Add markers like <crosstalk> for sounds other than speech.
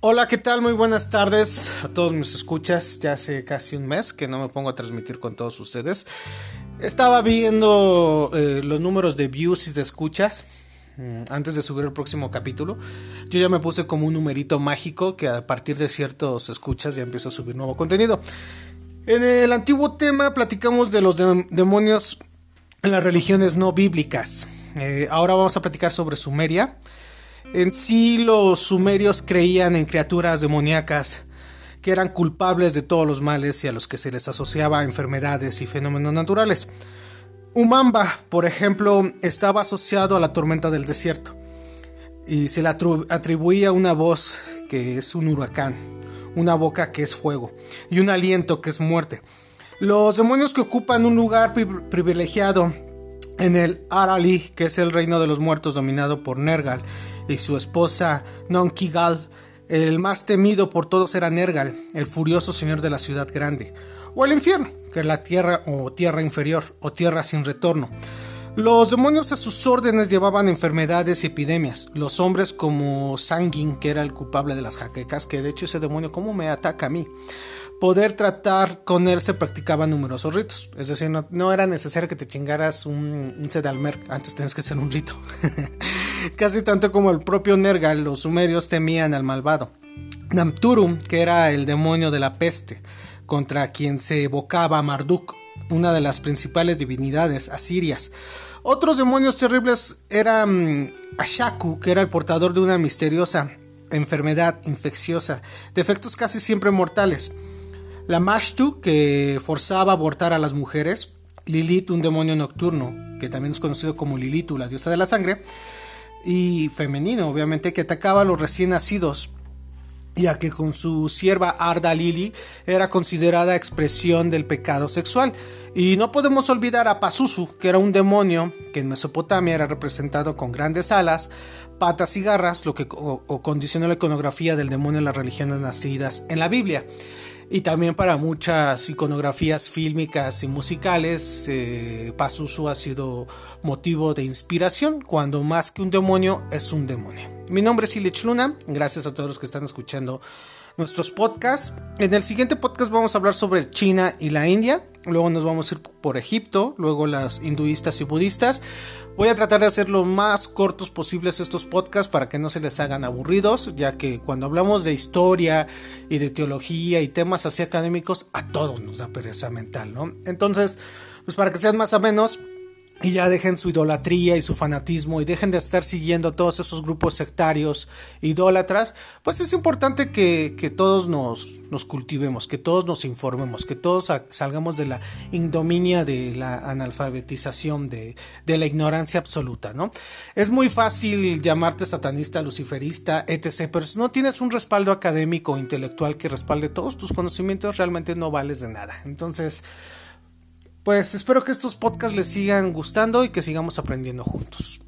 Hola, ¿qué tal? Muy buenas tardes a todos mis escuchas. Ya hace casi un mes que no me pongo a transmitir con todos ustedes. Estaba viendo eh, los números de views y de escuchas mm, antes de subir el próximo capítulo. Yo ya me puse como un numerito mágico que a partir de ciertos escuchas ya empiezo a subir nuevo contenido. En el antiguo tema platicamos de los demonios en las religiones no bíblicas. Eh, ahora vamos a platicar sobre Sumeria. En sí los sumerios creían en criaturas demoníacas que eran culpables de todos los males y a los que se les asociaba enfermedades y fenómenos naturales. Umamba, por ejemplo, estaba asociado a la tormenta del desierto y se le atribuía una voz que es un huracán, una boca que es fuego y un aliento que es muerte. Los demonios que ocupan un lugar privilegiado en el Arali, que es el reino de los muertos dominado por Nergal, y su esposa Nonkigal, el más temido por todos era Nergal, el furioso señor de la ciudad grande, o el infierno, que es la tierra o tierra inferior, o tierra sin retorno. Los demonios a sus órdenes llevaban enfermedades y epidemias. Los hombres como Sangin, que era el culpable de las jaquecas, que de hecho ese demonio, ¿cómo me ataca a mí? Poder tratar con él se practicaban numerosos ritos. Es decir, no, era necesario que te chingaras un, un sedalmer, antes tenías que hacer un rito. <laughs> Casi tanto como el propio Nergal, los sumerios temían al malvado. Namturum, que era el demonio de la peste, contra quien se evocaba Marduk, una de las principales divinidades asirias. Otros demonios terribles eran Ashaku, que era el portador de una misteriosa enfermedad infecciosa, de efectos casi siempre mortales. La Mashtu, que forzaba a abortar a las mujeres. Lilith, un demonio nocturno, que también es conocido como Lilitu, la diosa de la sangre. Y femenino, obviamente, que atacaba a los recién nacidos ya que con su sierva Arda Lili era considerada expresión del pecado sexual. Y no podemos olvidar a Pazuzu, que era un demonio que en Mesopotamia era representado con grandes alas, patas y garras, lo que condicionó la iconografía del demonio en las religiones nacidas en la Biblia y también para muchas iconografías fílmicas y musicales, eh, Pazuzu ha sido motivo de inspiración cuando más que un demonio es un demonio. Mi nombre es Ilich Luna, gracias a todos los que están escuchando nuestros podcasts. En el siguiente podcast vamos a hablar sobre China y la India. Luego nos vamos a ir por Egipto, luego las hinduistas y budistas. Voy a tratar de hacer lo más cortos posibles estos podcasts para que no se les hagan aburridos, ya que cuando hablamos de historia y de teología y temas así académicos, a todos nos da pereza mental, ¿no? Entonces, pues para que sean más o menos y ya dejen su idolatría y su fanatismo y dejen de estar siguiendo todos esos grupos sectarios, idólatras, pues es importante que, todos nos, nos, cultivemos, que todos nos informemos, que todos salgamos de la indominia de la analfabetización, de, de la ignorancia absoluta, ¿no? Es muy fácil llamarte satanista, luciferista, etc., pero si no tienes un respaldo académico o intelectual que respalde todos tus conocimientos, realmente no vales de nada. Entonces, pues espero que estos podcasts les sigan gustando y que sigamos aprendiendo juntos.